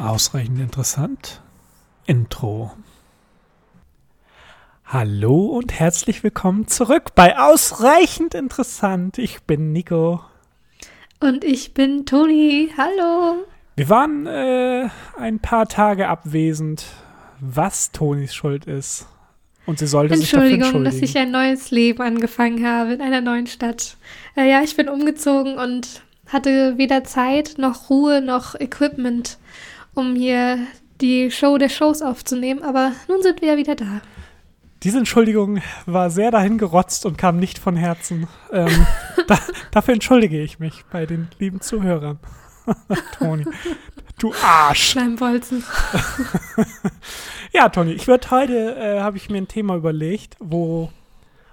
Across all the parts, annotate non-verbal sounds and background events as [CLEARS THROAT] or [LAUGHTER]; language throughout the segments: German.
Ausreichend interessant. Intro. Hallo und herzlich willkommen zurück bei Ausreichend interessant. Ich bin Nico. Und ich bin Toni. Hallo. Wir waren äh, ein paar Tage abwesend, was Tonis Schuld ist. Und sie sollte sich dafür entschuldigen. dass ich ein neues Leben angefangen habe in einer neuen Stadt. Äh, ja, ich bin umgezogen und hatte weder Zeit noch Ruhe noch Equipment, um hier die Show der Shows aufzunehmen. Aber nun sind wir ja wieder da. Diese Entschuldigung war sehr dahingerotzt und kam nicht von Herzen. Ähm, [LAUGHS] da, dafür entschuldige ich mich bei den lieben Zuhörern. [LAUGHS] Toni, du Arsch. Schleimbolzen. [LAUGHS] ja, Toni, ich würde heute, äh, habe ich mir ein Thema überlegt, wo,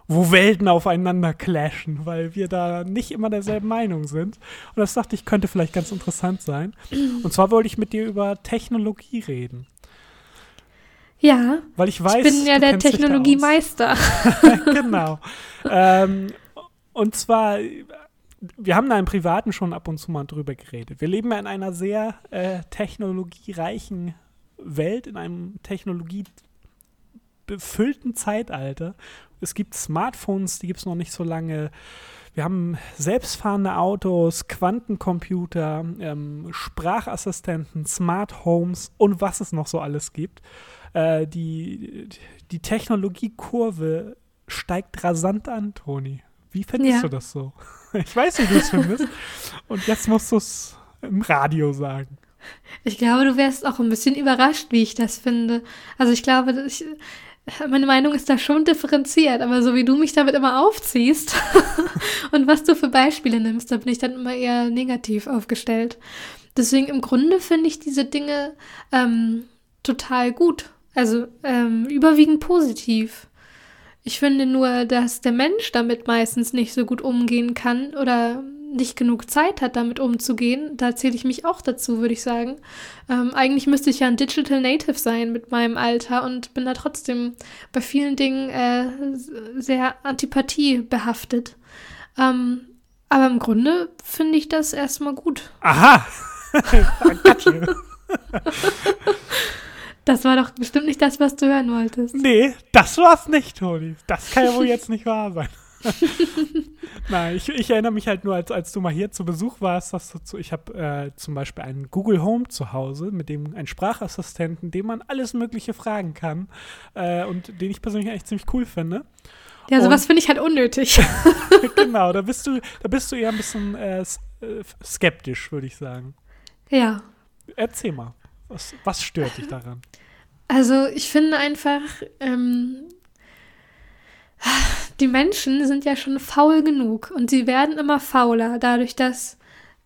wo Welten aufeinander clashen, weil wir da nicht immer derselben Meinung sind. Und das dachte ich, könnte vielleicht ganz interessant sein. Und zwar wollte ich mit dir über Technologie reden. Ja. Weil ich weiß, ich bin ja der Technologiemeister. [LAUGHS] genau. ähm, und zwar, wir haben da im Privaten schon ab und zu mal drüber geredet. Wir leben ja in einer sehr äh, technologiereichen Welt, in einem technologiebefüllten Zeitalter. Es gibt Smartphones, die gibt es noch nicht so lange. Wir haben selbstfahrende Autos, Quantencomputer, ähm, Sprachassistenten, Smart Homes und was es noch so alles gibt. Äh, die, die Technologiekurve steigt rasant an, Toni. Wie findest ja. du das so? [LAUGHS] Ich weiß, wie du es findest. Und jetzt musst du es im Radio sagen. Ich glaube, du wärst auch ein bisschen überrascht, wie ich das finde. Also ich glaube, ich, [LAUGHS] meine Meinung ist da schon differenziert, aber so wie du mich damit immer aufziehst [LAUGHS] und was du für Beispiele nimmst, da bin ich dann immer eher negativ aufgestellt. Deswegen im Grunde finde ich diese Dinge ähm, total gut. Also ähm, überwiegend positiv. Ich finde nur, dass der Mensch damit meistens nicht so gut umgehen kann oder nicht genug Zeit hat, damit umzugehen. Da zähle ich mich auch dazu, würde ich sagen. Ähm, eigentlich müsste ich ja ein Digital Native sein mit meinem Alter und bin da trotzdem bei vielen Dingen äh, sehr Antipathie behaftet. Ähm, aber im Grunde finde ich das erstmal gut. Aha! [LAUGHS] Das war doch bestimmt nicht das, was du hören wolltest. Nee, das war's nicht, Toni. Das kann ja wohl jetzt nicht wahr sein. [LAUGHS] Nein, ich, ich, erinnere mich halt nur, als, als du mal hier zu Besuch warst, dass du zu, ich habe äh, zum Beispiel einen Google Home zu Hause, mit dem einen Sprachassistenten, dem man alles Mögliche fragen kann äh, und den ich persönlich echt ziemlich cool finde. Ja, sowas finde ich halt unnötig. [LAUGHS] genau, da bist du, da bist du eher ein bisschen äh, äh skeptisch, würde ich sagen. Ja. Erzähl mal. Was, was stört dich daran? Also ich finde einfach, ähm, die Menschen sind ja schon faul genug und sie werden immer fauler, dadurch, dass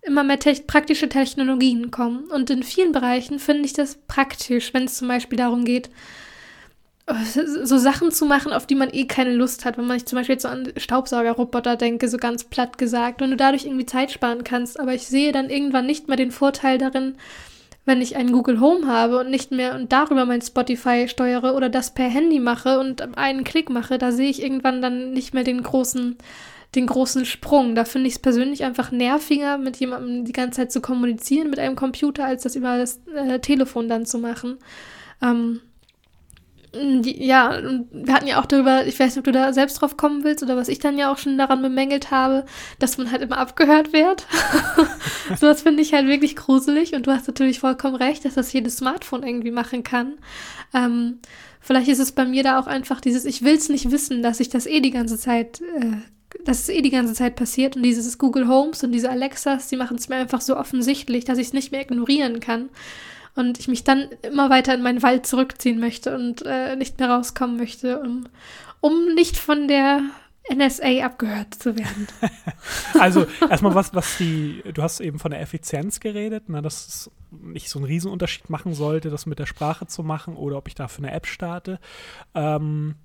immer mehr te praktische Technologien kommen. Und in vielen Bereichen finde ich das praktisch, wenn es zum Beispiel darum geht, so Sachen zu machen, auf die man eh keine Lust hat. Wenn man sich zum Beispiel jetzt so an Staubsaugerroboter denke, so ganz platt gesagt, und du dadurch irgendwie Zeit sparen kannst. Aber ich sehe dann irgendwann nicht mehr den Vorteil darin, wenn ich einen Google Home habe und nicht mehr und darüber mein Spotify steuere oder das per Handy mache und einen Klick mache, da sehe ich irgendwann dann nicht mehr den großen, den großen Sprung. Da finde ich es persönlich einfach nerviger, mit jemandem die ganze Zeit zu kommunizieren mit einem Computer, als das über das äh, Telefon dann zu machen. Ähm, ja, wir hatten ja auch darüber, ich weiß nicht, ob du da selbst drauf kommen willst oder was ich dann ja auch schon daran bemängelt habe, dass man halt immer abgehört wird. [LAUGHS] so das finde ich halt wirklich gruselig und du hast natürlich vollkommen recht, dass das jedes Smartphone irgendwie machen kann. Ähm, vielleicht ist es bei mir da auch einfach dieses, ich will es nicht wissen, dass ich das eh die ganze Zeit, äh, dass es eh die ganze Zeit passiert und dieses Google Homes und diese Alexas, die machen es mir einfach so offensichtlich, dass ich es nicht mehr ignorieren kann und ich mich dann immer weiter in meinen Wald zurückziehen möchte und äh, nicht mehr rauskommen möchte, um, um nicht von der NSA abgehört zu werden. [LAUGHS] also erstmal was, was die, du hast eben von der Effizienz geredet, ne, dass es nicht so einen Riesenunterschied machen sollte, das mit der Sprache zu machen oder ob ich dafür eine App starte. Ähm,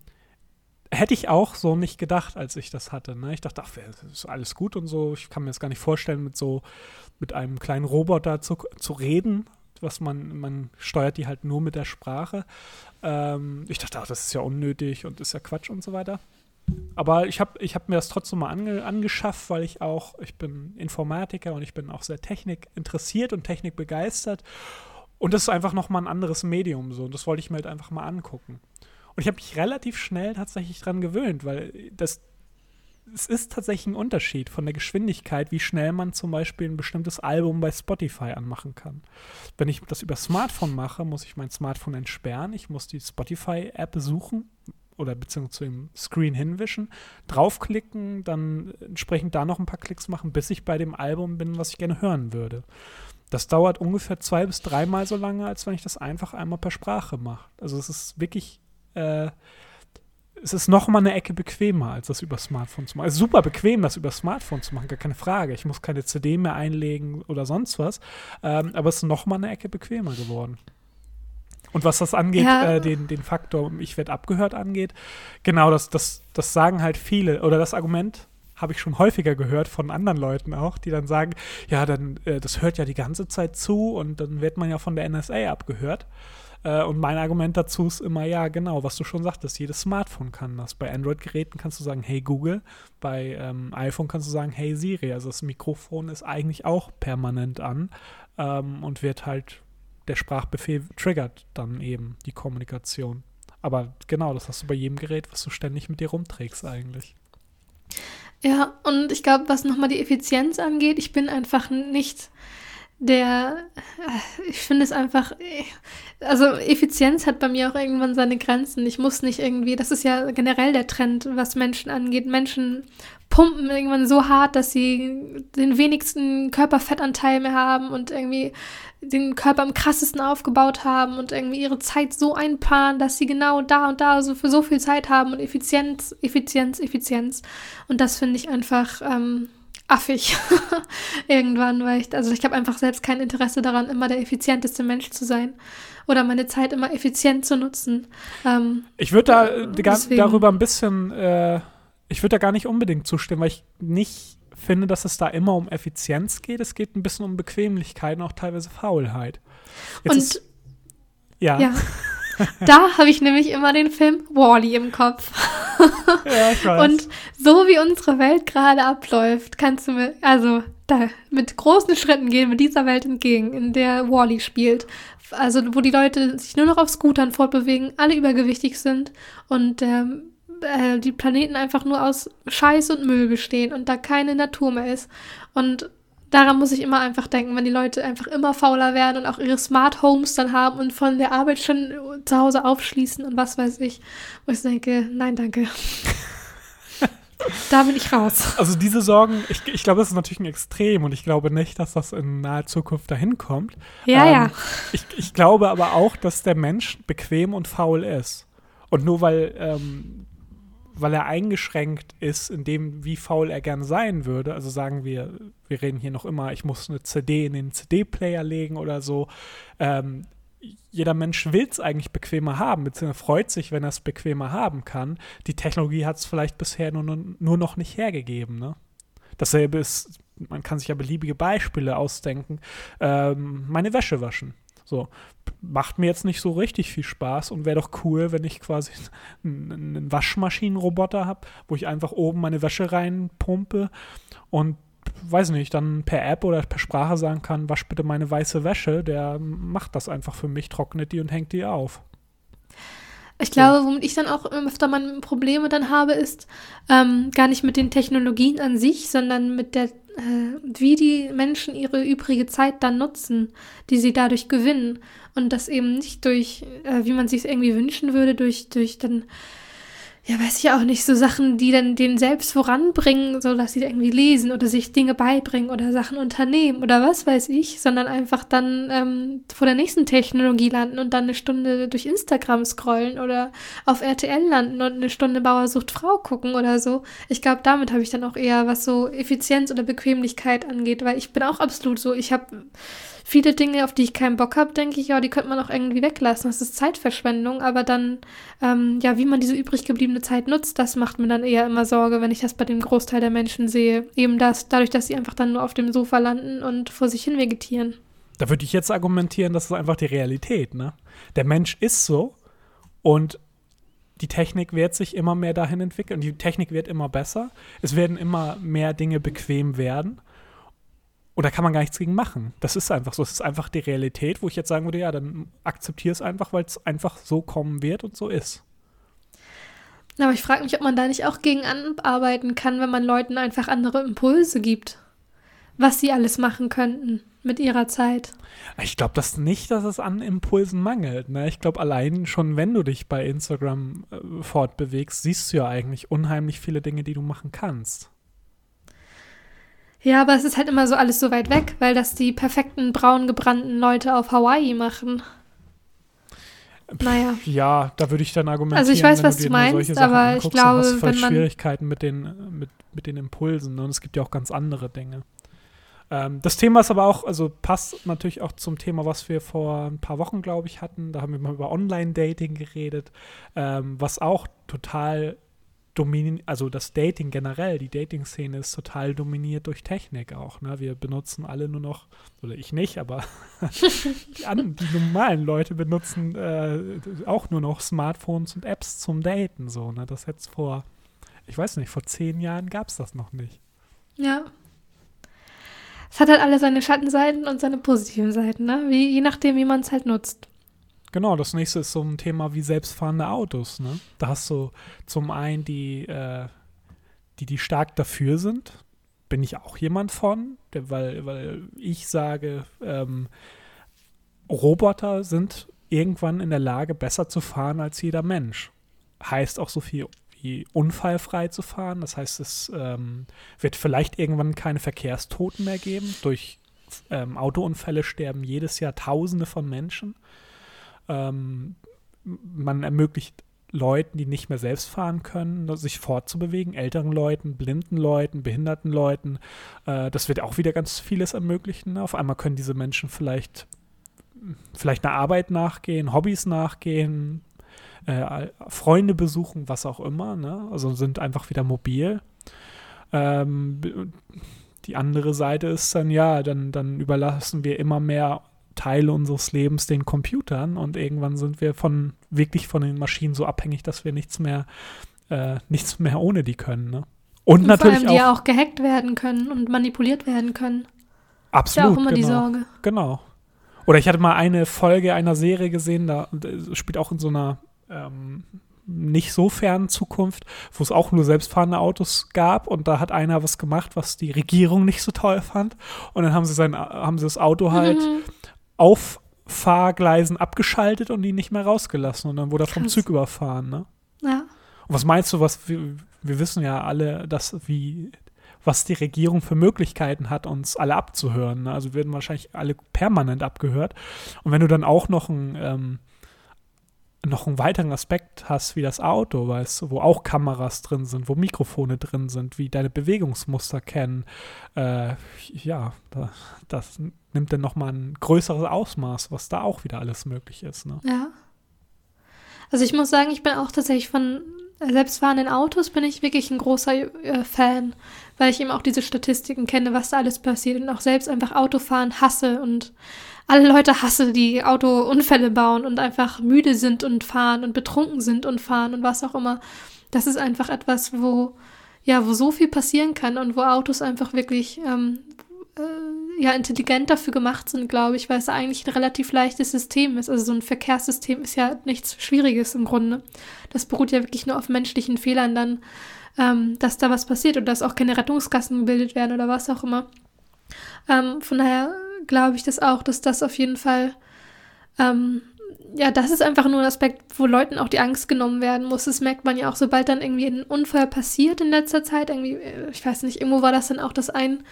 hätte ich auch so nicht gedacht, als ich das hatte. Ne? Ich dachte, ach, ist alles gut und so. Ich kann mir das gar nicht vorstellen, mit so mit einem kleinen Roboter zu, zu reden was man, man steuert die halt nur mit der Sprache. Ähm, ich dachte, ach, das ist ja unnötig und ist ja Quatsch und so weiter. Aber ich habe ich hab mir das trotzdem mal ange, angeschafft, weil ich auch, ich bin Informatiker und ich bin auch sehr Technik interessiert und Technik begeistert. Und das ist einfach nochmal ein anderes Medium so. Und das wollte ich mir halt einfach mal angucken. Und ich habe mich relativ schnell tatsächlich dran gewöhnt, weil das, es ist tatsächlich ein Unterschied von der Geschwindigkeit, wie schnell man zum Beispiel ein bestimmtes Album bei Spotify anmachen kann. Wenn ich das über Smartphone mache, muss ich mein Smartphone entsperren, ich muss die Spotify-App suchen oder beziehungsweise zu dem Screen hinwischen, draufklicken, dann entsprechend da noch ein paar Klicks machen, bis ich bei dem Album bin, was ich gerne hören würde. Das dauert ungefähr zwei bis dreimal so lange, als wenn ich das einfach einmal per Sprache mache. Also es ist wirklich äh, es ist noch mal eine Ecke bequemer, als das über Smartphone zu machen. Es ist super bequem, das über Smartphone zu machen, gar keine Frage. Ich muss keine CD mehr einlegen oder sonst was. Ähm, aber es ist noch mal eine Ecke bequemer geworden. Und was das angeht, ja. äh, den, den Faktor, ich werde abgehört angeht, genau, das, das, das sagen halt viele. Oder das Argument habe ich schon häufiger gehört von anderen Leuten auch, die dann sagen, ja, dann, äh, das hört ja die ganze Zeit zu und dann wird man ja von der NSA abgehört. Äh, und mein Argument dazu ist immer, ja, genau, was du schon sagtest, jedes Smartphone kann das. Bei Android-Geräten kannst du sagen, hey Google, bei ähm, iPhone kannst du sagen, hey Siri. Also das Mikrofon ist eigentlich auch permanent an ähm, und wird halt, der Sprachbefehl triggert dann eben die Kommunikation. Aber genau, das hast du bei jedem Gerät, was du ständig mit dir rumträgst eigentlich. Ja, und ich glaube, was nochmal die Effizienz angeht, ich bin einfach nicht der, äh, ich finde es einfach, also Effizienz hat bei mir auch irgendwann seine Grenzen. Ich muss nicht irgendwie, das ist ja generell der Trend, was Menschen angeht. Menschen pumpen irgendwann so hart, dass sie den wenigsten Körperfettanteil mehr haben und irgendwie den Körper am krassesten aufgebaut haben und irgendwie ihre Zeit so einplanen, dass sie genau da und da so für so viel Zeit haben und Effizienz, Effizienz, Effizienz. Und das finde ich einfach, ähm, affig [LAUGHS] irgendwann, weil ich, also ich habe einfach selbst kein Interesse daran, immer der effizienteste Mensch zu sein oder meine Zeit immer effizient zu nutzen. Ähm, ich würde da äh, darüber ein bisschen, äh, ich würde da gar nicht unbedingt zustimmen, weil ich nicht finde, dass es da immer um Effizienz geht. Es geht ein bisschen um Bequemlichkeit und auch teilweise Faulheit. Jetzt und ist, ja. ja. [LAUGHS] [LAUGHS] da habe ich nämlich immer den Film Wally -E im Kopf. [LAUGHS] ja, ich weiß. Und so wie unsere Welt gerade abläuft, kannst du mir, also da, mit großen Schritten gehen wir dieser Welt entgegen, in der Wally -E spielt. Also wo die Leute sich nur noch auf Scootern fortbewegen, alle übergewichtig sind und ähm, äh, die Planeten einfach nur aus Scheiß und Müll bestehen und da keine Natur mehr ist. Und daran muss ich immer einfach denken, wenn die Leute einfach immer fauler werden und auch ihre Smart Homes dann haben und von der Arbeit schon zu Hause aufschließen und was weiß ich, wo ich denke, nein, danke. [LAUGHS] da bin ich raus. Also diese Sorgen, ich, ich glaube, das ist natürlich ein Extrem und ich glaube nicht, dass das in naher Zukunft dahin kommt. Ja, ähm, ja. Ich, ich glaube aber auch, dass der Mensch bequem und faul ist. Und nur weil ähm, weil er eingeschränkt ist in dem, wie faul er gern sein würde. Also sagen wir, wir reden hier noch immer, ich muss eine CD in den CD-Player legen oder so. Ähm, jeder Mensch will es eigentlich bequemer haben, beziehungsweise freut sich, wenn er es bequemer haben kann. Die Technologie hat es vielleicht bisher nur, nur noch nicht hergegeben. Ne? Dasselbe ist, man kann sich ja beliebige Beispiele ausdenken. Ähm, meine Wäsche waschen. So, macht mir jetzt nicht so richtig viel Spaß und wäre doch cool, wenn ich quasi einen Waschmaschinenroboter habe, wo ich einfach oben meine Wäsche reinpumpe und weiß nicht, dann per App oder per Sprache sagen kann, wasch bitte meine weiße Wäsche, der macht das einfach für mich, trocknet die und hängt die auf. Ich glaube, womit ich dann auch öfter mal Probleme dann habe, ist ähm, gar nicht mit den Technologien an sich, sondern mit der wie die Menschen ihre übrige Zeit dann nutzen, die sie dadurch gewinnen. Und das eben nicht durch, äh, wie man sich irgendwie wünschen würde, durch, durch dann ja, weiß ich auch nicht, so Sachen, die dann den selbst voranbringen, so dass sie irgendwie lesen oder sich Dinge beibringen oder Sachen unternehmen oder was weiß ich, sondern einfach dann ähm, vor der nächsten Technologie landen und dann eine Stunde durch Instagram scrollen oder auf RTL landen und eine Stunde Bauersucht Frau gucken oder so. Ich glaube, damit habe ich dann auch eher, was so Effizienz oder Bequemlichkeit angeht, weil ich bin auch absolut so, ich habe viele Dinge, auf die ich keinen Bock habe, denke ich, ja, die könnte man auch irgendwie weglassen. Das ist Zeitverschwendung, aber dann, ähm, ja, wie man diese übrig gebliebene Zeit nutzt, das macht mir dann eher immer Sorge, wenn ich das bei dem Großteil der Menschen sehe. Eben das, dadurch, dass sie einfach dann nur auf dem Sofa landen und vor sich hin vegetieren. Da würde ich jetzt argumentieren, das ist einfach die Realität, ne? Der Mensch ist so und die Technik wird sich immer mehr dahin entwickeln. Die Technik wird immer besser. Es werden immer mehr Dinge bequem werden. Und da kann man gar nichts gegen machen. Das ist einfach so. Es ist einfach die Realität, wo ich jetzt sagen würde, ja, dann akzeptiere es einfach, weil es einfach so kommen wird und so ist. Aber ich frage mich, ob man da nicht auch gegen arbeiten kann, wenn man Leuten einfach andere Impulse gibt, was sie alles machen könnten mit ihrer Zeit. Ich glaube das nicht, dass es an Impulsen mangelt. Ne? Ich glaube, allein schon, wenn du dich bei Instagram äh, fortbewegst, siehst du ja eigentlich unheimlich viele Dinge, die du machen kannst. Ja, aber es ist halt immer so alles so weit weg, weil das die perfekten braun gebrannten Leute auf Hawaii machen. Naja. Ja, da würde ich dann argumentieren. Also ich weiß, was du meinst, aber ich glaube, hast wenn man Schwierigkeiten mit den, mit, mit den Impulsen. Ne? Und es gibt ja auch ganz andere Dinge. Ähm, das Thema ist aber auch, also passt natürlich auch zum Thema, was wir vor ein paar Wochen, glaube ich, hatten. Da haben wir mal über Online-Dating geredet, ähm, was auch total dominiert, also das Dating generell, die Dating-Szene ist total dominiert durch Technik auch. Ne? Wir benutzen alle nur noch, oder ich nicht, aber [LAUGHS] die, an, die, normalen Leute benutzen äh, auch nur noch Smartphones und Apps zum Daten. So, ne? Das jetzt vor, ich weiß nicht, vor zehn Jahren gab es das noch nicht. Ja. Es hat halt alle seine Schattenseiten und seine positiven Seiten, ne? Wie, je nachdem, wie man es halt nutzt. Genau, das nächste ist so ein Thema wie selbstfahrende Autos. Ne? Da hast du zum einen die, äh, die, die stark dafür sind. Bin ich auch jemand von, der, weil, weil ich sage, ähm, Roboter sind irgendwann in der Lage, besser zu fahren als jeder Mensch. Heißt auch so viel wie unfallfrei zu fahren. Das heißt, es ähm, wird vielleicht irgendwann keine Verkehrstoten mehr geben. Durch ähm, Autounfälle sterben jedes Jahr Tausende von Menschen. Ähm, man ermöglicht Leuten, die nicht mehr selbst fahren können, sich fortzubewegen, älteren Leuten, blinden Leuten, behinderten Leuten. Äh, das wird auch wieder ganz vieles ermöglichen. Ne? Auf einmal können diese Menschen vielleicht, vielleicht einer Arbeit nachgehen, Hobbys nachgehen, äh, Freunde besuchen, was auch immer. Ne? Also sind einfach wieder mobil. Ähm, die andere Seite ist dann, ja, dann, dann überlassen wir immer mehr Teile unseres Lebens den Computern und irgendwann sind wir von wirklich von den Maschinen so abhängig, dass wir nichts mehr, äh, nichts mehr ohne die können. Ne? Und, und natürlich vor allem, die auch, auch gehackt werden können und manipuliert werden können. Absolut. Ist ja auch immer genau, die Sorge. Genau. Oder ich hatte mal eine Folge einer Serie gesehen, da spielt auch in so einer ähm, nicht so fernen Zukunft, wo es auch nur selbstfahrende Autos gab und da hat einer was gemacht, was die Regierung nicht so toll fand und dann haben sie sein haben sie das Auto halt mhm auf Fahrgleisen abgeschaltet und ihn nicht mehr rausgelassen. Und dann wurde er vom Zug überfahren, ne? Ja. Und was meinst du, was wir, wir wissen ja alle, dass wie was die Regierung für Möglichkeiten hat, uns alle abzuhören. Ne? Also werden wahrscheinlich alle permanent abgehört. Und wenn du dann auch noch ein ähm, noch einen weiteren Aspekt hast wie das Auto, weißt du, wo auch Kameras drin sind, wo Mikrofone drin sind, wie deine Bewegungsmuster kennen, äh, ja, da, das nimmt dann nochmal ein größeres Ausmaß, was da auch wieder alles möglich ist. Ne? Ja. Also ich muss sagen, ich bin auch tatsächlich von selbstfahrenden Autos bin ich wirklich ein großer äh, Fan, weil ich eben auch diese Statistiken kenne, was da alles passiert und auch selbst einfach Autofahren hasse und alle Leute hasse, die Autounfälle bauen und einfach müde sind und fahren und betrunken sind und fahren und was auch immer. Das ist einfach etwas, wo ja, wo so viel passieren kann und wo Autos einfach wirklich ähm, äh, ja intelligent dafür gemacht sind, glaube ich, weil es eigentlich ein relativ leichtes System ist. Also so ein Verkehrssystem ist ja nichts Schwieriges im Grunde. Das beruht ja wirklich nur auf menschlichen Fehlern dann, ähm, dass da was passiert und dass auch keine Rettungskassen gebildet werden oder was auch immer. Ähm, von daher glaube ich das auch, dass das auf jeden Fall, ähm, ja, das ist einfach nur ein Aspekt, wo Leuten auch die Angst genommen werden muss. Das merkt man ja auch, sobald dann irgendwie ein Unfall passiert in letzter Zeit, irgendwie, äh, ich weiß nicht, irgendwo war das dann auch, dass ein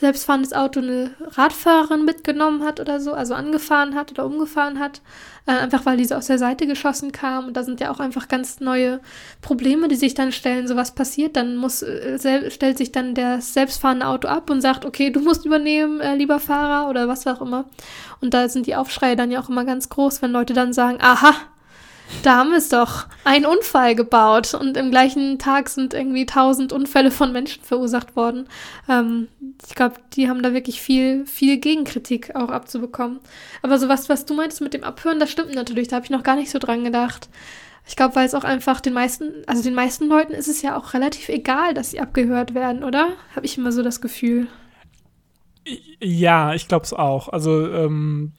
selbstfahrendes Auto eine Radfahrerin mitgenommen hat oder so, also angefahren hat oder umgefahren hat, äh, einfach weil diese aus der Seite geschossen kam. Und da sind ja auch einfach ganz neue Probleme, die sich dann stellen. So was passiert, dann muss, äh, stellt sich dann der selbstfahrende Auto ab und sagt, okay, du musst übernehmen, äh, lieber Fahrer oder was auch immer. Und da sind die Aufschreie dann ja auch immer ganz groß, wenn Leute dann sagen, aha, da haben wir es doch. Ein Unfall gebaut und im gleichen Tag sind irgendwie tausend Unfälle von Menschen verursacht worden. Ähm, ich glaube, die haben da wirklich viel, viel Gegenkritik auch abzubekommen. Aber so was, du meintest mit dem Abhören, das stimmt natürlich. Da habe ich noch gar nicht so dran gedacht. Ich glaube, weil es auch einfach den meisten, also den meisten Leuten ist es ja auch relativ egal, dass sie abgehört werden, oder? Habe ich immer so das Gefühl. Ja, ich glaube es auch. Also ähm,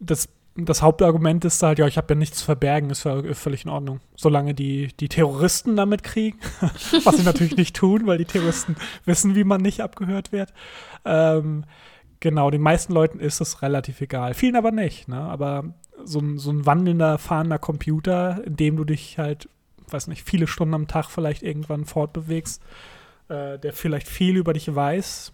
das, das Hauptargument ist halt, ja, ich habe ja nichts zu verbergen, ist völlig in Ordnung. Solange die, die Terroristen damit kriegen, [LAUGHS] was sie natürlich nicht tun, weil die Terroristen wissen, wie man nicht abgehört wird. Ähm, genau, den meisten Leuten ist es relativ egal. Vielen aber nicht, ne? Aber so ein, so ein wandelnder, fahrender Computer, in dem du dich halt, weiß nicht, viele Stunden am Tag vielleicht irgendwann fortbewegst, äh, der vielleicht viel über dich weiß,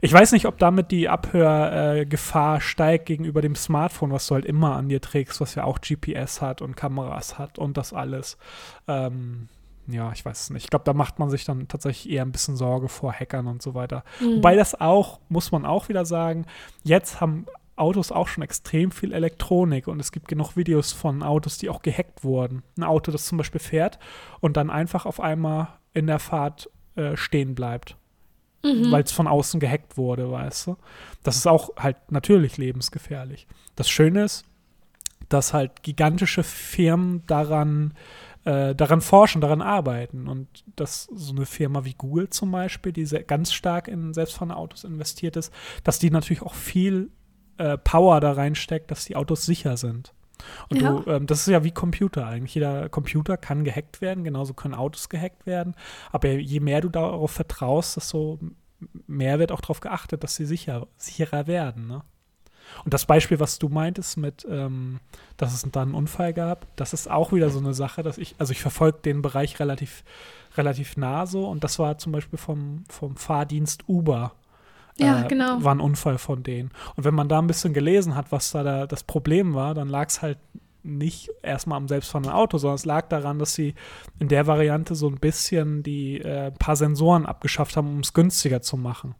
ich weiß nicht, ob damit die Abhörgefahr äh, steigt gegenüber dem Smartphone, was du halt immer an dir trägst, was ja auch GPS hat und Kameras hat und das alles. Ähm, ja, ich weiß es nicht. Ich glaube, da macht man sich dann tatsächlich eher ein bisschen Sorge vor Hackern und so weiter. Mhm. Wobei das auch, muss man auch wieder sagen, jetzt haben Autos auch schon extrem viel Elektronik und es gibt genug Videos von Autos, die auch gehackt wurden. Ein Auto, das zum Beispiel fährt und dann einfach auf einmal in der Fahrt äh, stehen bleibt mhm. weil es von außen gehackt wurde, weißt du. Das ist auch halt natürlich lebensgefährlich. Das Schöne ist, dass halt gigantische Firmen daran, äh, daran forschen, daran arbeiten. Und dass so eine Firma wie Google zum Beispiel, die sehr, ganz stark in selbstfahrende Autos investiert ist, dass die natürlich auch viel äh, Power da reinsteckt, dass die Autos sicher sind. Und ja. du, ähm, das ist ja wie Computer eigentlich. Jeder Computer kann gehackt werden, genauso können Autos gehackt werden. Aber je mehr du darauf vertraust, desto mehr wird auch darauf geachtet, dass sie sicher, sicherer werden. Ne? Und das Beispiel, was du meintest, mit, ähm, dass es dann einen Unfall gab, das ist auch wieder so eine Sache, dass ich, also ich verfolge den Bereich relativ, relativ nah so und das war zum Beispiel vom, vom Fahrdienst Uber. Ja, äh, genau. War ein Unfall von denen. Und wenn man da ein bisschen gelesen hat, was da, da das Problem war, dann lag es halt nicht erstmal am selbstfahrenden Auto, sondern es lag daran, dass sie in der Variante so ein bisschen die äh, paar Sensoren abgeschafft haben, um es günstiger zu machen.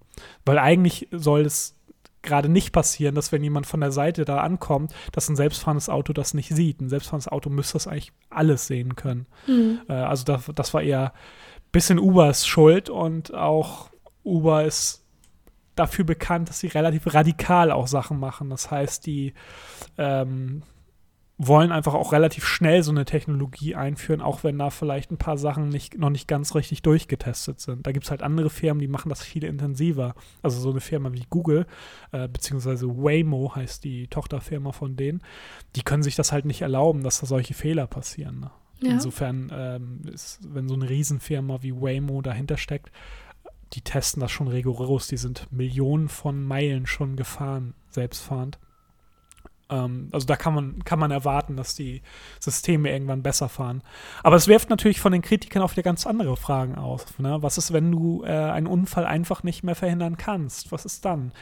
Weil eigentlich soll es gerade nicht passieren, dass wenn jemand von der Seite da ankommt, dass ein selbstfahrendes Auto das nicht sieht. Ein selbstfahrendes Auto müsste das eigentlich alles sehen können. Mhm. Äh, also das, das war eher ein bisschen Ubers Schuld und auch Uber ist dafür bekannt, dass sie relativ radikal auch Sachen machen. Das heißt, die ähm, wollen einfach auch relativ schnell so eine Technologie einführen, auch wenn da vielleicht ein paar Sachen nicht, noch nicht ganz richtig durchgetestet sind. Da gibt es halt andere Firmen, die machen das viel intensiver. Also so eine Firma wie Google, äh, beziehungsweise Waymo heißt die Tochterfirma von denen, die können sich das halt nicht erlauben, dass da solche Fehler passieren. Ne? Ja. Insofern, ähm, ist, wenn so eine Riesenfirma wie Waymo dahinter steckt, die testen das schon rigoros. Die sind Millionen von Meilen schon gefahren, selbstfahrend. Ähm, also da kann man, kann man erwarten, dass die Systeme irgendwann besser fahren. Aber es wirft natürlich von den Kritikern auch wieder ganz andere Fragen auf. Ne? Was ist, wenn du äh, einen Unfall einfach nicht mehr verhindern kannst? Was ist dann?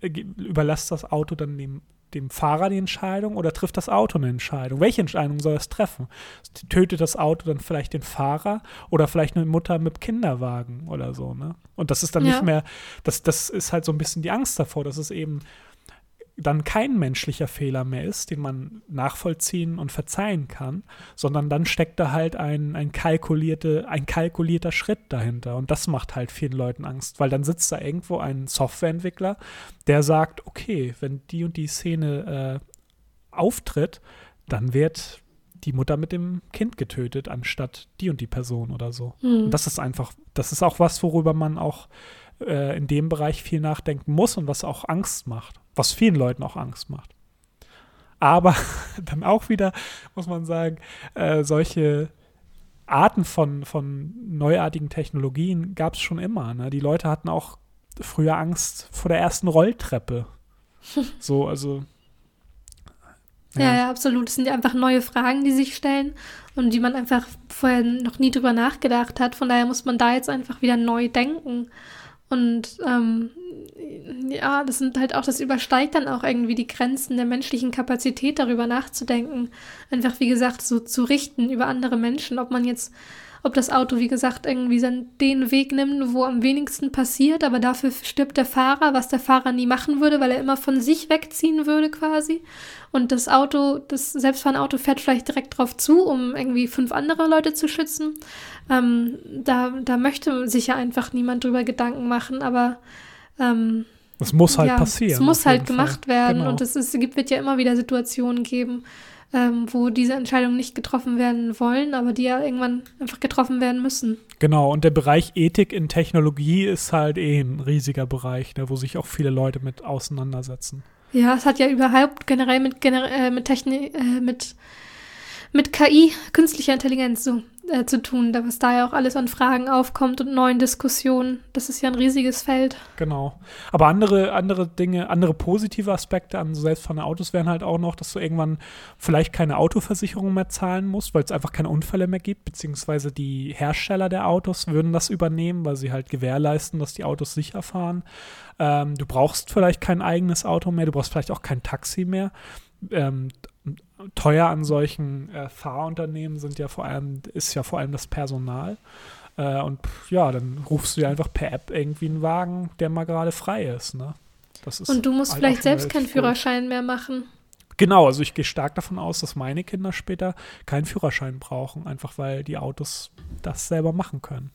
Äh, überlässt das Auto dann dem dem Fahrer die Entscheidung oder trifft das Auto eine Entscheidung? Welche Entscheidung soll es treffen? Tötet das Auto dann vielleicht den Fahrer oder vielleicht eine Mutter mit Kinderwagen oder so, ne? Und das ist dann ja. nicht mehr, das, das ist halt so ein bisschen die Angst davor, dass es eben dann kein menschlicher Fehler mehr ist, den man nachvollziehen und verzeihen kann, sondern dann steckt da halt ein, ein, kalkulierte, ein kalkulierter Schritt dahinter. Und das macht halt vielen Leuten Angst, weil dann sitzt da irgendwo ein Softwareentwickler, der sagt, okay, wenn die und die Szene äh, auftritt, dann wird die Mutter mit dem Kind getötet, anstatt die und die Person oder so. Mhm. Und das ist einfach, das ist auch was, worüber man auch äh, in dem Bereich viel nachdenken muss und was auch Angst macht was vielen Leuten auch Angst macht. Aber [LAUGHS] dann auch wieder, muss man sagen, äh, solche Arten von, von neuartigen Technologien gab es schon immer. Ne? Die Leute hatten auch früher Angst vor der ersten Rolltreppe. [LAUGHS] so, also. Ja. ja, ja, absolut. Es sind einfach neue Fragen, die sich stellen und die man einfach vorher noch nie drüber nachgedacht hat. Von daher muss man da jetzt einfach wieder neu denken. Und ähm, ja, das sind halt auch, das übersteigt dann auch irgendwie die Grenzen der menschlichen Kapazität, darüber nachzudenken. Einfach, wie gesagt, so zu richten über andere Menschen, ob man jetzt ob das Auto, wie gesagt, irgendwie den Weg nimmt, wo am wenigsten passiert, aber dafür stirbt der Fahrer, was der Fahrer nie machen würde, weil er immer von sich wegziehen würde quasi. Und das Auto, das selbstfahrende Auto fährt vielleicht direkt drauf zu, um irgendwie fünf andere Leute zu schützen. Ähm, da, da möchte sich ja einfach niemand drüber Gedanken machen, aber ähm, das muss halt ja, passieren. Es muss halt gemacht Fall. werden genau. und es, ist, gibt, wird ja immer wieder Situationen geben, ähm, wo diese Entscheidungen nicht getroffen werden wollen, aber die ja irgendwann einfach getroffen werden müssen. Genau, und der Bereich Ethik in Technologie ist halt eh ein riesiger Bereich, ne, wo sich auch viele Leute mit auseinandersetzen. Ja, es hat ja überhaupt generell mit, gener äh, mit Technik, äh, mit, mit KI, künstlicher Intelligenz so äh, zu tun, was da ja auch alles an Fragen aufkommt und neuen Diskussionen. Das ist ja ein riesiges Feld. Genau. Aber andere, andere Dinge, andere positive Aspekte an selbstfahrenden Autos wären halt auch noch, dass du irgendwann vielleicht keine Autoversicherung mehr zahlen musst, weil es einfach keine Unfälle mehr gibt, beziehungsweise die Hersteller der Autos würden das übernehmen, weil sie halt gewährleisten, dass die Autos sicher fahren. Ähm, du brauchst vielleicht kein eigenes Auto mehr, du brauchst vielleicht auch kein Taxi mehr. Ähm, teuer an solchen äh, Fahrunternehmen sind ja vor allem, ist ja vor allem das Personal. Äh, und ja, dann rufst du dir einfach per App irgendwie einen Wagen, der mal gerade frei ist. Ne? Ist und du musst halt vielleicht selbst keinen Führerschein mehr machen. Genau, also ich gehe stark davon aus, dass meine Kinder später keinen Führerschein brauchen, einfach weil die Autos das selber machen können.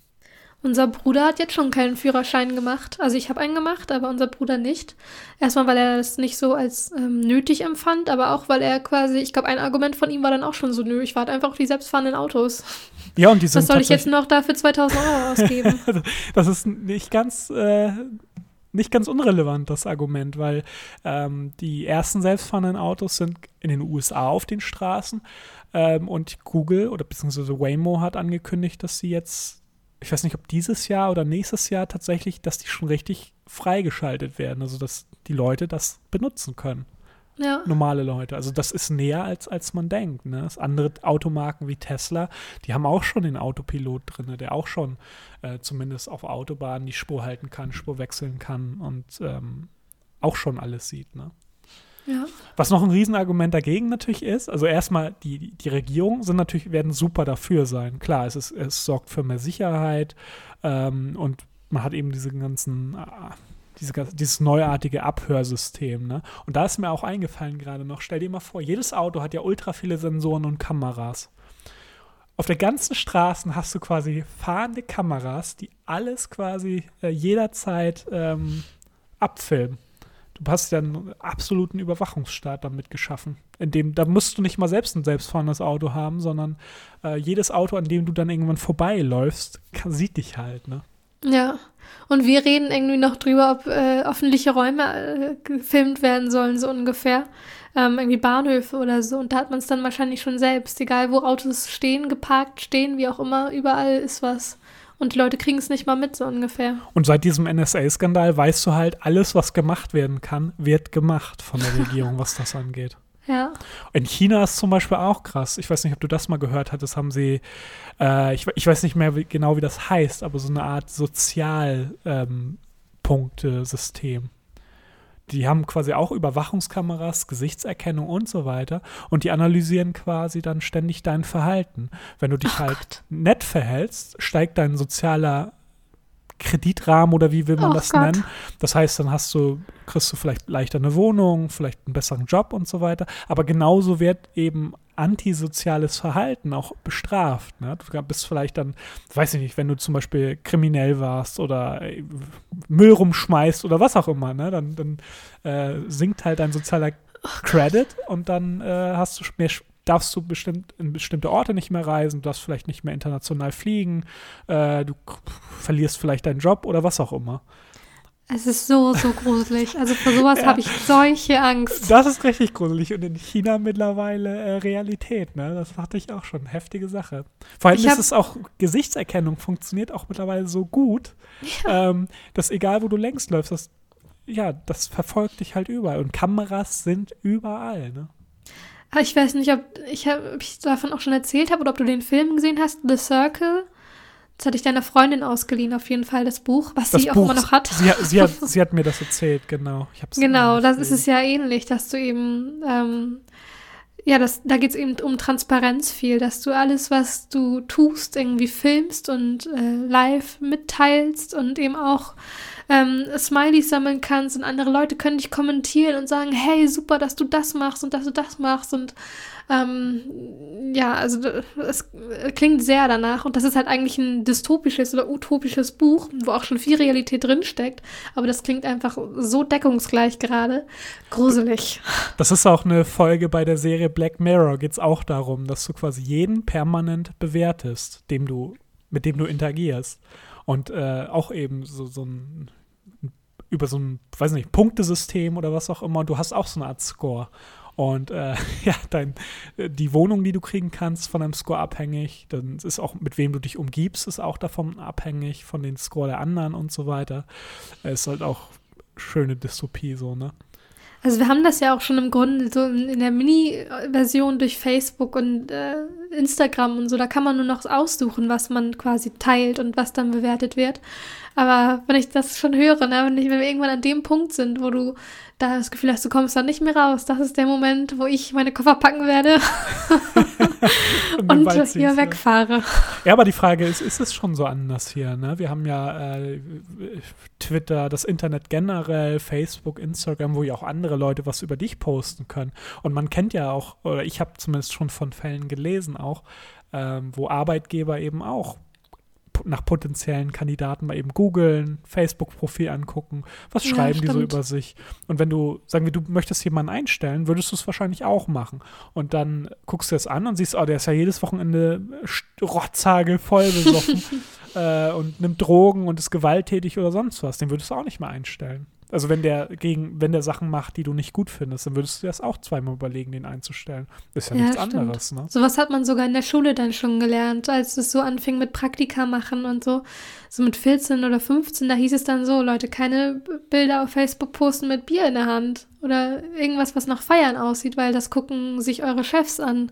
Unser Bruder hat jetzt schon keinen Führerschein gemacht. Also ich habe einen gemacht, aber unser Bruder nicht. Erstmal, weil er das nicht so als ähm, nötig empfand, aber auch, weil er quasi, ich glaube, ein Argument von ihm war dann auch schon so, nö, ich warte einfach auf die selbstfahrenden Autos. Ja, und die sind Was soll ich jetzt noch dafür 2000 Euro [LAUGHS] ausgeben? das ist nicht ganz, äh, nicht ganz unrelevant, das Argument, weil ähm, die ersten selbstfahrenden Autos sind in den USA auf den Straßen ähm, und Google oder beziehungsweise Waymo hat angekündigt, dass sie jetzt ich weiß nicht, ob dieses Jahr oder nächstes Jahr tatsächlich, dass die schon richtig freigeschaltet werden, also dass die Leute das benutzen können. Ja. Normale Leute. Also das ist näher als, als man denkt. Ne? Das andere Automarken wie Tesla, die haben auch schon den Autopilot drin, der auch schon äh, zumindest auf Autobahnen die Spur halten kann, Spur wechseln kann und ähm, auch schon alles sieht. Ne? Was noch ein Riesenargument dagegen natürlich ist, also erstmal die, die Regierungen sind natürlich, werden super dafür sein. Klar, es, ist, es sorgt für mehr Sicherheit ähm, und man hat eben diese ganzen, äh, diese, dieses neuartige Abhörsystem. Ne? Und da ist mir auch eingefallen gerade noch, stell dir mal vor, jedes Auto hat ja ultra viele Sensoren und Kameras. Auf der ganzen Straße hast du quasi fahrende Kameras, die alles quasi äh, jederzeit ähm, abfilmen du hast ja einen absoluten Überwachungsstaat damit geschaffen. In dem, da musst du nicht mal selbst ein selbstfahrendes Auto haben, sondern äh, jedes Auto, an dem du dann irgendwann vorbeiläufst, kann, sieht dich halt, ne? Ja. Und wir reden irgendwie noch drüber, ob äh, öffentliche Räume äh, gefilmt werden sollen, so ungefähr. Ähm, irgendwie Bahnhöfe oder so. Und da hat man es dann wahrscheinlich schon selbst. Egal, wo Autos stehen, geparkt stehen, wie auch immer, überall ist was. Und die Leute kriegen es nicht mal mit, so ungefähr. Und seit diesem NSA-Skandal weißt du halt, alles, was gemacht werden kann, wird gemacht von der [LAUGHS] Regierung, was das angeht. Ja. In China ist zum Beispiel auch krass. Ich weiß nicht, ob du das mal gehört hattest. Haben sie, äh, ich, ich, weiß nicht mehr wie, genau, wie das heißt, aber so eine Art Sozialpunktesystem. Ähm, die haben quasi auch Überwachungskameras, Gesichtserkennung und so weiter und die analysieren quasi dann ständig dein Verhalten. Wenn du dich oh halt Gott. nett verhältst, steigt dein sozialer Kreditrahmen oder wie will man oh das Gott. nennen. Das heißt, dann hast du, kriegst du vielleicht leichter eine Wohnung, vielleicht einen besseren Job und so weiter. Aber genauso wird eben antisoziales Verhalten auch bestraft. Ne? Du bist vielleicht dann, weiß ich nicht, wenn du zum Beispiel kriminell warst oder äh, Müll rumschmeißt oder was auch immer, ne? dann, dann äh, sinkt halt dein sozialer Credit und dann äh, hast du mehr, darfst du bestimmt in bestimmte Orte nicht mehr reisen, du darfst vielleicht nicht mehr international fliegen, äh, du verlierst vielleicht deinen Job oder was auch immer. Es ist so, so gruselig. Also vor sowas [LAUGHS] ja. habe ich solche Angst. Das ist richtig gruselig und in China mittlerweile äh, Realität, ne? Das dachte ich auch schon. Heftige Sache. Vor allem ist es auch, Gesichtserkennung funktioniert auch mittlerweile so gut, [LAUGHS] ja. ähm, dass egal wo du längst läufst, das, ja, das verfolgt dich halt überall. Und Kameras sind überall, ne? Ich weiß nicht, ob ich, hab, ob ich davon auch schon erzählt habe oder ob du den Film gesehen hast, The Circle. Das hatte ich deiner Freundin ausgeliehen, auf jeden Fall, das Buch, was das sie Buch, auch immer noch hat. Sie, sie, hat. [LAUGHS] sie hat mir das erzählt, genau. genau, das ist es ja ähnlich, dass du eben, ähm, ja, das, da geht es eben um Transparenz viel, dass du alles, was du tust, irgendwie filmst und äh, live mitteilst und eben auch ähm, Smileys sammeln kannst und andere Leute können dich kommentieren und sagen, hey, super, dass du das machst und dass du das machst und ähm, ja, also es klingt sehr danach und das ist halt eigentlich ein dystopisches oder utopisches Buch, wo auch schon viel Realität drinsteckt, aber das klingt einfach so deckungsgleich gerade. Gruselig. Das ist auch eine Folge bei der Serie Black Mirror, geht es auch darum, dass du quasi jeden permanent bewertest, dem du, mit dem du interagierst. Und äh, auch eben so, so ein über so ein, weiß nicht, Punktesystem oder was auch immer. Und du hast auch so eine Art Score. Und äh, [LAUGHS] ja, dein, die Wohnung, die du kriegen kannst, von deinem Score abhängig. Dann ist auch, mit wem du dich umgibst, ist auch davon abhängig, von den Score der anderen und so weiter. Es ist halt auch schöne Dystopie so, ne? Also wir haben das ja auch schon im Grunde so in der Mini-Version durch Facebook und äh, Instagram und so. Da kann man nur noch aussuchen, was man quasi teilt und was dann bewertet wird. Aber wenn ich das schon höre, ne, wenn, ich, wenn wir irgendwann an dem Punkt sind, wo du da das Gefühl hast, du kommst dann nicht mehr raus, das ist der Moment, wo ich meine Koffer packen werde [LAUGHS] [LAUGHS] und, und hier wegfahre. Ja, aber die Frage ist, ist es schon so anders hier? Ne? Wir haben ja äh, Twitter, das Internet generell, Facebook, Instagram, wo ja auch andere Leute was über dich posten können. Und man kennt ja auch, oder ich habe zumindest schon von Fällen gelesen auch, ähm, wo Arbeitgeber eben auch nach potenziellen Kandidaten mal eben googeln, Facebook-Profil angucken, was ja, schreiben stimmt. die so über sich. Und wenn du, sagen wir, du möchtest jemanden einstellen, würdest du es wahrscheinlich auch machen. Und dann guckst du es an und siehst, oh, der ist ja jedes Wochenende rotzhagel voll besoffen [LAUGHS] äh, und nimmt Drogen und ist gewalttätig oder sonst was. Den würdest du auch nicht mehr einstellen. Also wenn der gegen, wenn der Sachen macht, die du nicht gut findest, dann würdest du das auch zweimal überlegen, den einzustellen. ist ja, ja nichts stimmt. anderes, ne? Sowas hat man sogar in der Schule dann schon gelernt, als es so anfing mit Praktika machen und so. So mit 14 oder 15, da hieß es dann so, Leute, keine Bilder auf Facebook posten mit Bier in der Hand oder irgendwas, was nach Feiern aussieht, weil das gucken sich eure Chefs an.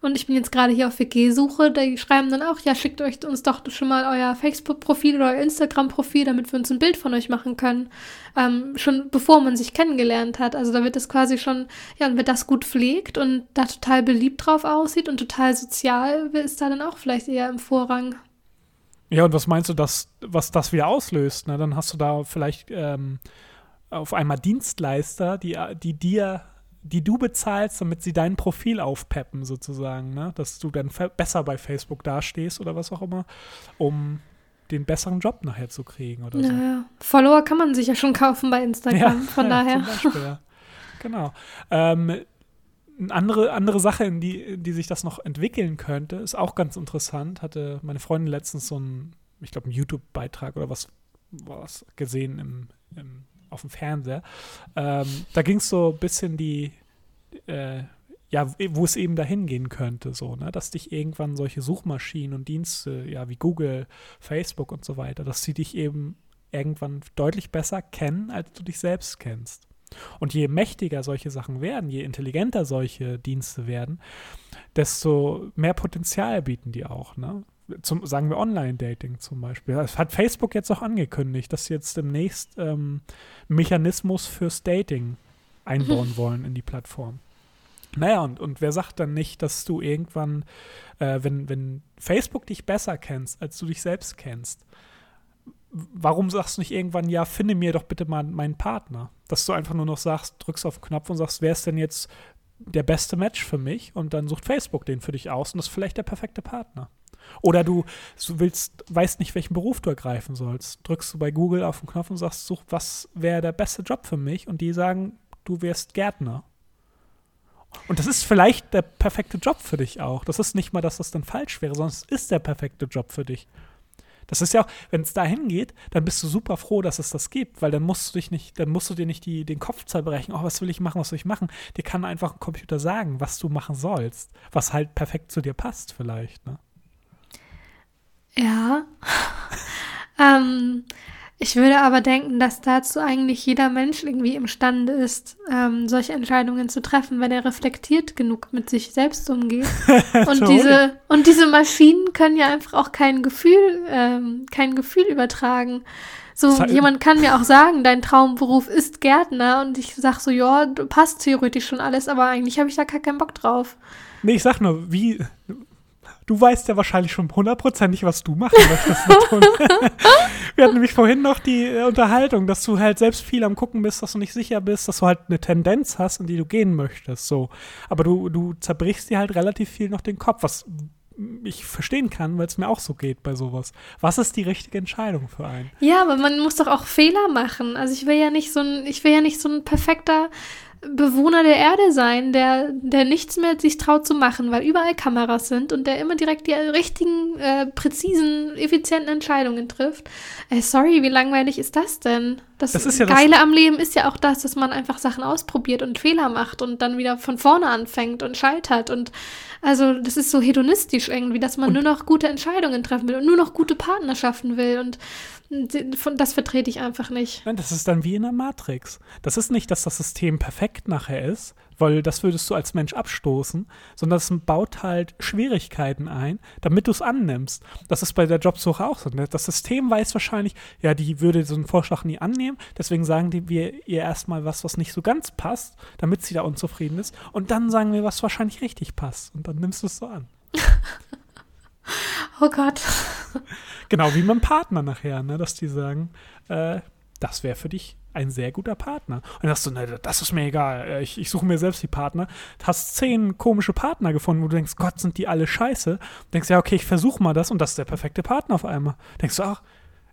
Und ich bin jetzt gerade hier auf WG-Suche. Die schreiben dann auch, ja, schickt euch uns doch schon mal euer Facebook-Profil oder euer Instagram-Profil, damit wir uns ein Bild von euch machen können. Ähm, schon bevor man sich kennengelernt hat. Also da wird es quasi schon, ja, und wer das gut pflegt und da total beliebt drauf aussieht und total sozial, ist da dann auch vielleicht eher im Vorrang. Ja, und was meinst du, dass, was das wieder auslöst? Ne? Dann hast du da vielleicht ähm, auf einmal Dienstleister, die, die dir die du bezahlst, damit sie dein Profil aufpeppen, sozusagen, ne? Dass du dann besser bei Facebook dastehst oder was auch immer, um den besseren Job nachher zu kriegen oder naja. so. Naja, Follower kann man sich ja schon kaufen bei Instagram, ja, von [LAUGHS] daher. Beispiel, ja. Genau. Ähm, eine andere, andere Sache, in die, in die sich das noch entwickeln könnte, ist auch ganz interessant. Hatte meine Freundin letztens so einen, ich glaube, einen YouTube-Beitrag oder was, was gesehen im, im auf dem Fernseher. Ähm, da ging es so ein bisschen die, äh, ja, wo es eben dahin gehen könnte, so, ne, dass dich irgendwann solche Suchmaschinen und Dienste, ja, wie Google, Facebook und so weiter, dass sie dich eben irgendwann deutlich besser kennen, als du dich selbst kennst. Und je mächtiger solche Sachen werden, je intelligenter solche Dienste werden, desto mehr Potenzial bieten die auch. Ne? Zum, sagen wir Online-Dating zum Beispiel. Das hat Facebook jetzt auch angekündigt, dass sie jetzt demnächst ähm, Mechanismus fürs Dating einbauen [LAUGHS] wollen in die Plattform. Naja, und, und wer sagt dann nicht, dass du irgendwann, äh, wenn, wenn Facebook dich besser kennst, als du dich selbst kennst, warum sagst du nicht irgendwann, ja, finde mir doch bitte mal meinen Partner? Dass du einfach nur noch sagst, drückst auf den Knopf und sagst, wer ist denn jetzt der beste Match für mich? Und dann sucht Facebook den für dich aus und das ist vielleicht der perfekte Partner. Oder du, willst, weißt nicht, welchen Beruf du ergreifen sollst. Drückst du bei Google auf den Knopf und sagst, such, was wäre der beste Job für mich? Und die sagen, du wärst Gärtner. Und das ist vielleicht der perfekte Job für dich auch. Das ist nicht mal, dass das dann falsch wäre, sondern es ist der perfekte Job für dich. Das ist ja auch, wenn es dahin geht, dann bist du super froh, dass es das gibt, weil dann musst du dich nicht, dann musst du dir nicht die, den Kopf zerbrechen, oh, was will ich machen, was soll ich machen? Dir kann einfach ein Computer sagen, was du machen sollst, was halt perfekt zu dir passt, vielleicht, ne? Ja. [LAUGHS] ähm, ich würde aber denken, dass dazu eigentlich jeder Mensch irgendwie imstande ist, ähm, solche Entscheidungen zu treffen, wenn er reflektiert genug mit sich selbst umgeht. [LAUGHS] und, diese, und diese Maschinen können ja einfach auch kein Gefühl, ähm, kein Gefühl übertragen. So, jemand kann mir auch sagen, dein Traumberuf ist Gärtner und ich sag so, ja, passt theoretisch schon alles, aber eigentlich habe ich da gar keinen Bock drauf. Nee, ich sag nur, wie, Du weißt ja wahrscheinlich schon hundertprozentig, was du machen möchtest. [LAUGHS] Wir hatten nämlich vorhin noch die äh, Unterhaltung, dass du halt selbst viel am Gucken bist, dass du nicht sicher bist, dass du halt eine Tendenz hast, in die du gehen möchtest. So. Aber du, du zerbrichst dir halt relativ viel noch den Kopf, was ich verstehen kann, weil es mir auch so geht bei sowas. Was ist die richtige Entscheidung für einen? Ja, aber man muss doch auch Fehler machen. Also ich will ja nicht so ein, ich will ja nicht so ein perfekter Bewohner der Erde sein, der, der nichts mehr sich traut zu machen, weil überall Kameras sind und der immer direkt die richtigen, äh, präzisen, effizienten Entscheidungen trifft. Äh, sorry, wie langweilig ist das denn? Das, Das ist ja Geile das- am Leben ist ja auch das, dass man einfach Sachen ausprobiert und Fehler macht und dann wieder von vorne anfängt und scheitert. Und also das ist so hedonistisch irgendwie, dass man nur noch gute Entscheidungen treffen will und nur noch gute Partnerschaften will. Und das vertrete ich einfach nicht. Nein, das ist dann wie in der Matrix. Das ist nicht, dass das System perfekt nachher ist, weil das würdest du als Mensch abstoßen, sondern es baut halt Schwierigkeiten ein, damit du es annimmst. Das ist bei der Jobsuche auch so. Ne? Das System weiß wahrscheinlich, ja, die würde so einen Vorschlag nie annehmen, deswegen sagen die wir ihr erstmal was, was nicht so ganz passt, damit sie da unzufrieden ist. Und dann sagen wir, was wahrscheinlich richtig passt. Und dann nimmst du es so an. [LAUGHS] [LAUGHS] Oh Gott. Genau wie mit dem Partner nachher, ne? dass die sagen, äh, das wäre für dich ein sehr guter Partner. Und dann sagst du, ne, das ist mir egal, äh, ich, ich suche mir selbst die Partner. Du hast zehn komische Partner gefunden, wo du denkst, Gott, sind die alle scheiße. Du denkst, ja, okay, ich versuche mal das und das ist der perfekte Partner auf einmal. Denkst du, ach,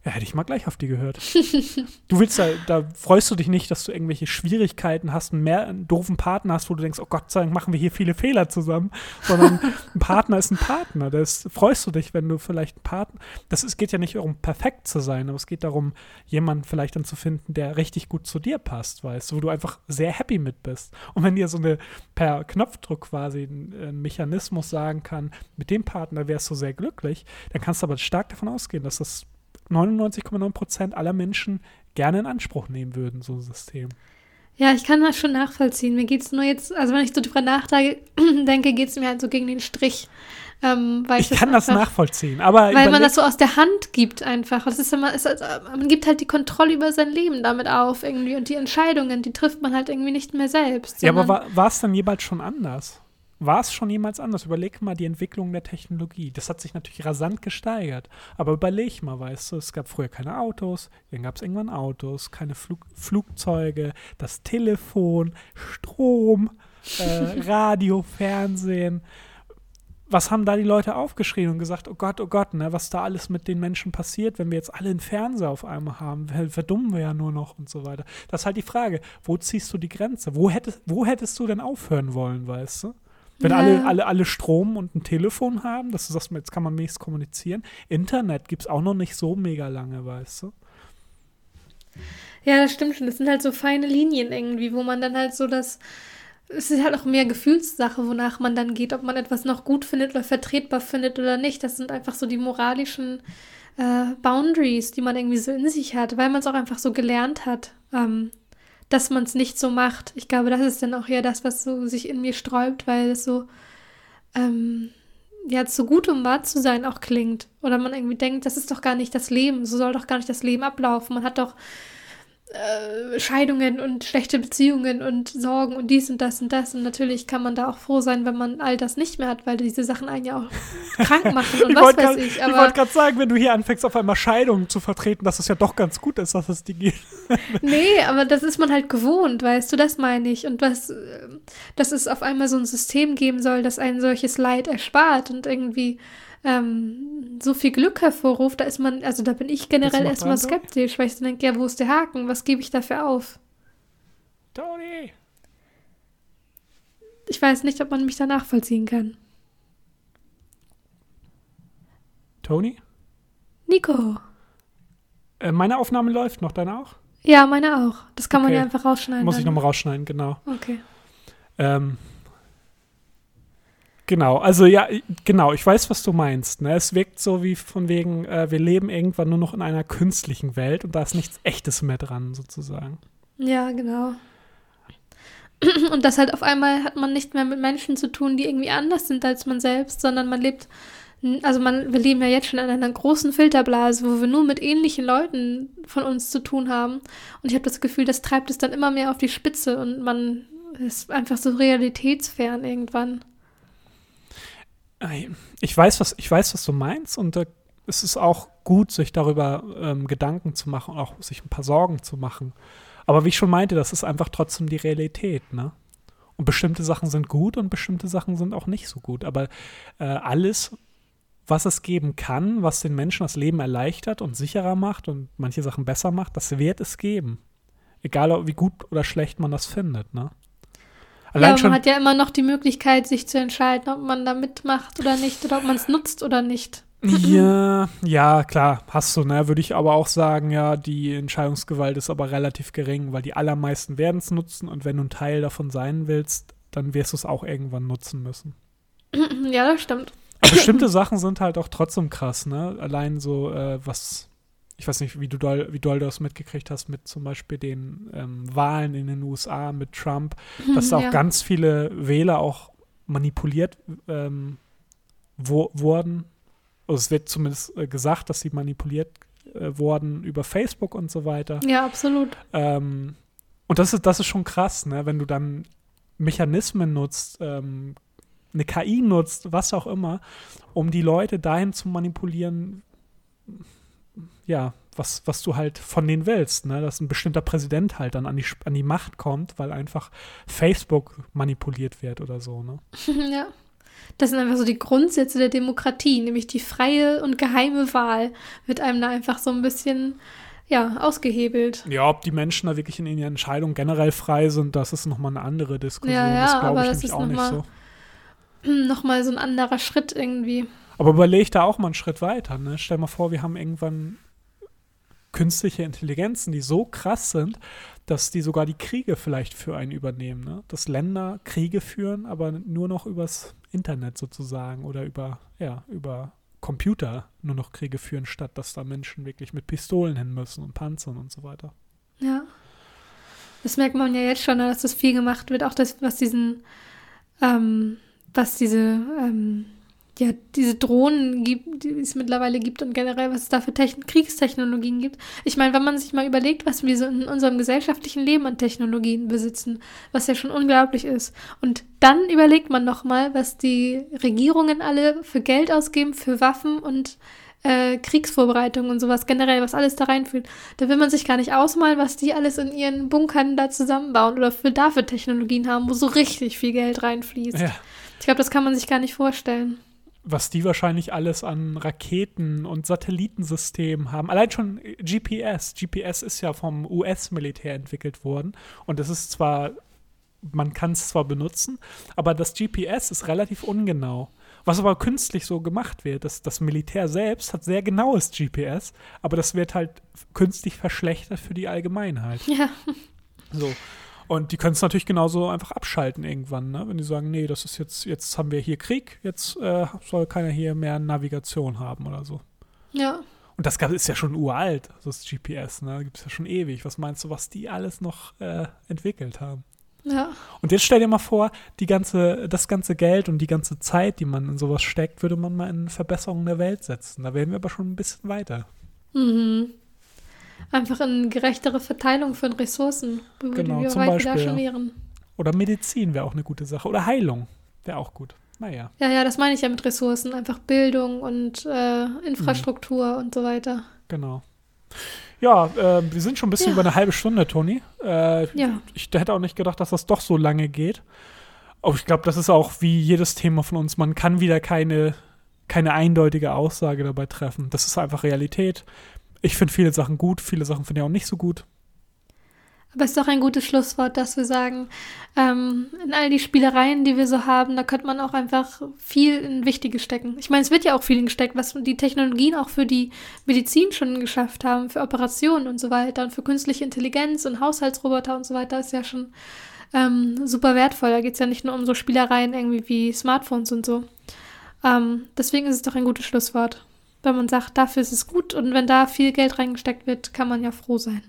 ja, hätte ich mal gleich auf die gehört. [LAUGHS] du willst da, da freust du dich nicht, dass du irgendwelche Schwierigkeiten hast, einen, mehr, einen doofen Partner hast, wo du denkst, oh Gott sei Dank machen wir hier viele Fehler zusammen, sondern ein Partner ist ein Partner. Das freust du dich, wenn du vielleicht einen Partner, das ist, geht ja nicht darum, perfekt zu sein, aber es geht darum, jemanden vielleicht dann zu finden, der richtig gut zu dir passt, weißt du, wo du einfach sehr happy mit bist. Und wenn dir so eine per Knopfdruck quasi ein, Mechanismus sagen kann, mit dem Partner wärst du sehr glücklich, dann kannst du aber stark davon ausgehen, dass das 99,9 Prozent aller Menschen gerne in Anspruch nehmen würden, so ein System. Ja, ich kann das schon nachvollziehen. Mir geht es nur jetzt, also wenn ich so drüber nachdenke, [CLEARS THROAT] denke, geht es mir halt so gegen den Strich. Ähm, Ich das kann das einfach- nachvollziehen, aber Weil man das so aus der Hand gibt einfach. Das ist immer, ist, also, man gibt halt die Kontrolle über sein Leben damit auf irgendwie und die Entscheidungen, die trifft man halt irgendwie nicht mehr selbst. Ja, aber war, es dann jemals schon anders? War es schon jemals anders? Überleg mal die Entwicklung der Technologie. Das hat sich natürlich rasant gesteigert. Aber überleg mal, weißt du, es gab früher keine Autos, dann gab es irgendwann Autos, keine Flug Flugzeuge, das Telefon, Strom, äh, [LAUGHS] Radio, Fernsehen. Was haben da die Leute aufgeschrien und gesagt, oh Gott, oh Gott, ne, was da alles mit den Menschen passiert, wenn wir jetzt alle einen Fernseher auf einmal haben, ver- verdummen wir ja nur noch und so weiter. Das ist halt die Frage, wo ziehst du die Grenze? Wo hättest, wo hättest du denn aufhören wollen, weißt du? Wenn Ja. alle, alle, alle Strom und ein Telefon haben, dass du sagst, jetzt kann man wenigstens kommunizieren. Internet gibt es auch noch nicht so mega lange, weißt du? Ja, das stimmt schon. Das sind halt so feine Linien irgendwie, wo man dann halt so das. Es ist halt auch mehr Gefühlssache, wonach man dann geht, ob man etwas noch gut findet oder vertretbar findet oder nicht. Das sind einfach so die moralischen äh, Boundaries, die man irgendwie so in sich hat, weil man es auch einfach so gelernt hat, ähm, dass man es nicht so macht. Ich glaube, das ist dann auch eher das, was so sich in mir sträubt, weil es so ähm, ja zu gut um wahr zu sein auch klingt. Oder man irgendwie denkt, das ist doch gar nicht das Leben, so soll doch gar nicht das Leben ablaufen. Man hat doch äh, Scheidungen und schlechte Beziehungen und Sorgen und dies und das und das. Und natürlich kann man da auch froh sein, wenn man all das nicht mehr hat, weil diese Sachen einen ja auch [LAUGHS] krank machen und Ich was wollte weiß grad- ich. ich wollte gerade sagen, wenn du hier anfängst, auf einmal Scheidungen zu vertreten, dass es ja doch ganz gut ist, dass es die gibt. [LAUGHS] nee, aber das ist man halt gewohnt, weißt du, das meine ich. Und was, äh, dass es auf einmal so ein System geben soll, das ein solches Leid erspart und irgendwie ähm, so viel Glück hervorruft, da ist man, also da bin ich generell erstmal skeptisch, weil ich dann denke, ja, wo ist der Haken? Was gebe ich dafür auf? Toni! Ich weiß nicht, ob man mich da nachvollziehen kann. Toni? Nico. Äh, meine Aufnahme läuft noch, deine auch? Ja, meine auch. Das kann man Okay. ja einfach rausschneiden. Muss ich dann. nochmal rausschneiden, genau. Okay. Ähm, genau, also ja, genau, ich weiß, was du meinst. Ne? Es wirkt so wie von wegen, äh, wir leben irgendwann nur noch in einer künstlichen Welt und da ist nichts Echtes mehr dran, sozusagen. Ja, genau. [CLEARS THROAT] Und das halt auf einmal hat man nicht mehr mit Menschen zu tun, die irgendwie anders sind als man selbst, sondern man lebt, also man, wir leben ja jetzt schon in einer großen Filterblase, wo wir nur mit ähnlichen Leuten von uns zu tun haben. Und ich habe das Gefühl, das treibt es dann immer mehr auf die Spitze und man ist einfach so realitätsfern irgendwann. Ich weiß, was, ich weiß, was du meinst und äh, es ist auch gut, sich darüber ähm, Gedanken zu machen und auch sich ein paar Sorgen zu machen. Aber wie ich schon meinte, das ist einfach trotzdem die Realität, ne? Und bestimmte Sachen sind gut und bestimmte Sachen sind auch nicht so gut. Aber äh, alles, was es geben kann, was den Menschen das Leben erleichtert und sicherer macht und manche Sachen besser macht, das wird es geben. Egal, wie gut oder schlecht man das findet, ne? Allein ja, man hat ja immer noch die Möglichkeit, sich zu entscheiden, ob man da mitmacht oder nicht oder ob man es nutzt oder nicht. Ja, ja, klar, hast du, ne? Würde ich aber auch sagen, ja, die Entscheidungsgewalt ist aber relativ gering, weil die allermeisten werden es nutzen und wenn du ein Teil davon sein willst, dann wirst du es auch irgendwann nutzen müssen. [CLEARS THROAT] Ja, das stimmt. Aber bestimmte [CLEARS THROAT] Sachen sind halt auch trotzdem krass, ne? Allein so, äh, was, ich weiß nicht, wie du, doll, wie doll du das mitgekriegt hast mit zum Beispiel den ähm, Wahlen in den USA mit Trump, dass da auch ganz viele Wähler auch manipuliert ähm, wo, wurden also es wird zumindest äh, gesagt, dass sie manipuliert äh, wurden über Facebook und so weiter. Ja, absolut. Ähm, und das ist, das ist schon krass, ne? wenn du dann Mechanismen nutzt, ähm, eine KI nutzt, was auch immer, um die Leute dahin zu manipulieren, ja, was, was du halt von denen willst, ne? dass ein bestimmter Präsident halt dann an die, an die Macht kommt, weil einfach Facebook manipuliert wird oder so. Ne? [LAUGHS] ja. Das sind einfach so die Grundsätze der Demokratie, nämlich die freie und geheime Wahl wird einem da einfach so ein bisschen ja, ausgehebelt. Ja, ob die Menschen da wirklich in ihren Entscheidungen generell frei sind, das ist nochmal eine andere Diskussion. Ja, ja, das glaube ich nämlich auch nicht mal, so. [CLEARS THROAT] Nochmal so ein anderer Schritt irgendwie. Aber überleg da auch mal einen Schritt weiter. Ne? Stell mal vor, wir haben irgendwann künstliche Intelligenzen, die so krass sind, dass die sogar die Kriege vielleicht für einen übernehmen. Ne? Dass Länder Kriege führen, aber nur noch übers Internet sozusagen oder über, ja, über Computer nur noch Kriege führen, statt dass da Menschen wirklich mit Pistolen hin müssen und Panzern und so weiter. Ja. Das merkt man ja jetzt schon, dass das viel gemacht wird, auch das, was diesen, ähm, was diese ähm, ja, diese Drohnen gibt, die es mittlerweile gibt und generell, was es da für Techn Kriegstechnologien gibt. Ich meine, wenn man sich mal überlegt, was wir so in unserem gesellschaftlichen Leben an Technologien besitzen, was ja schon unglaublich ist. Und dann überlegt man nochmal, was die Regierungen alle für Geld ausgeben, für Waffen und äh, Kriegsvorbereitungen und sowas generell, was alles da reinfühlt. Da will man sich gar nicht ausmalen, was die alles in ihren Bunkern da zusammenbauen oder für dafür Technologien haben, wo so richtig viel Geld reinfließt. Ja. Ich glaube, das kann man sich gar nicht vorstellen was die wahrscheinlich alles an Raketen und Satellitensystemen haben. Allein schon GPS. GPS ist ja vom US-Militär entwickelt worden und es ist zwar, man kann es zwar benutzen, aber das GPS ist relativ ungenau. Was aber künstlich so gemacht wird, dass das Militär selbst hat sehr genaues GPS, aber das wird halt künstlich verschlechtert für die Allgemeinheit. Ja. So. Und die können es natürlich genauso einfach abschalten irgendwann, ne? wenn die sagen, nee, das ist jetzt, jetzt haben wir hier Krieg, jetzt äh, soll keiner hier mehr Navigation haben oder so. Ja. Und das ist ja schon uralt, das GPS, ne? Gibt es ja schon ewig. Was meinst du, was die alles noch äh, entwickelt haben? Ja. Und jetzt stell dir mal vor, die ganze, das ganze Geld und die ganze Zeit, die man in sowas steckt, würde man mal in Verbesserungen der Welt setzen. Da wären wir aber schon ein bisschen weiter. Mhm einfach eine gerechtere Verteilung von Ressourcen, genau, wir zum Beispiel, da schon wären. Oder Medizin wäre auch eine gute Sache. Oder Heilung wäre auch gut. Naja. Ja, ja, das meine ich ja mit Ressourcen. Einfach Bildung und äh, Infrastruktur mhm. und so weiter. Genau. Ja, äh, wir sind schon ein bisschen ja. über eine halbe Stunde, Toni. Äh, ja. Ich hätte auch nicht gedacht, dass das doch so lange geht. Aber ich glaube, das ist auch wie jedes Thema von uns. Man kann wieder keine, keine eindeutige Aussage dabei treffen. Das ist einfach Realität. Ich finde viele Sachen gut, viele Sachen finde ich auch nicht so gut. Aber es ist doch ein gutes Schlusswort, dass wir sagen, ähm, in all die Spielereien, die wir so haben, da könnte man auch einfach viel in Wichtige stecken. Ich meine, es wird ja auch viel gesteckt, was die Technologien auch für die Medizin schon geschafft haben, für Operationen und so weiter und für künstliche Intelligenz und Haushaltsroboter und so weiter, ist ja schon ähm, super wertvoll. Da geht es ja nicht nur um so Spielereien irgendwie wie Smartphones und so. Ähm, deswegen ist es doch ein gutes Schlusswort wenn man sagt, dafür ist es gut und wenn da viel Geld reingesteckt wird, kann man ja froh sein.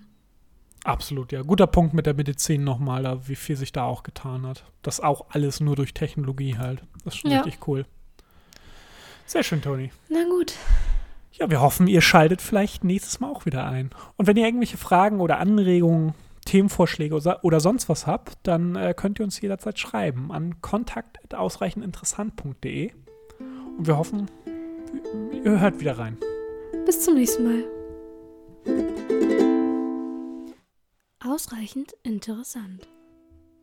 Absolut, ja. Guter Punkt mit der Medizin nochmal, wie viel sich da auch getan hat. Das auch alles nur durch Technologie halt. Das ist schon ja. richtig cool. Sehr schön, Toni. Na gut. Ja, wir hoffen, ihr schaltet vielleicht nächstes Mal auch wieder ein. Und wenn ihr irgendwelche Fragen oder Anregungen, Themenvorschläge oder sonst was habt, dann äh, könnt ihr uns jederzeit schreiben an kontakt.ausreichendinteressant.de Und wir hoffen, ihr hört wieder rein. Bis zum nächsten Mal. Ausreichend interessant.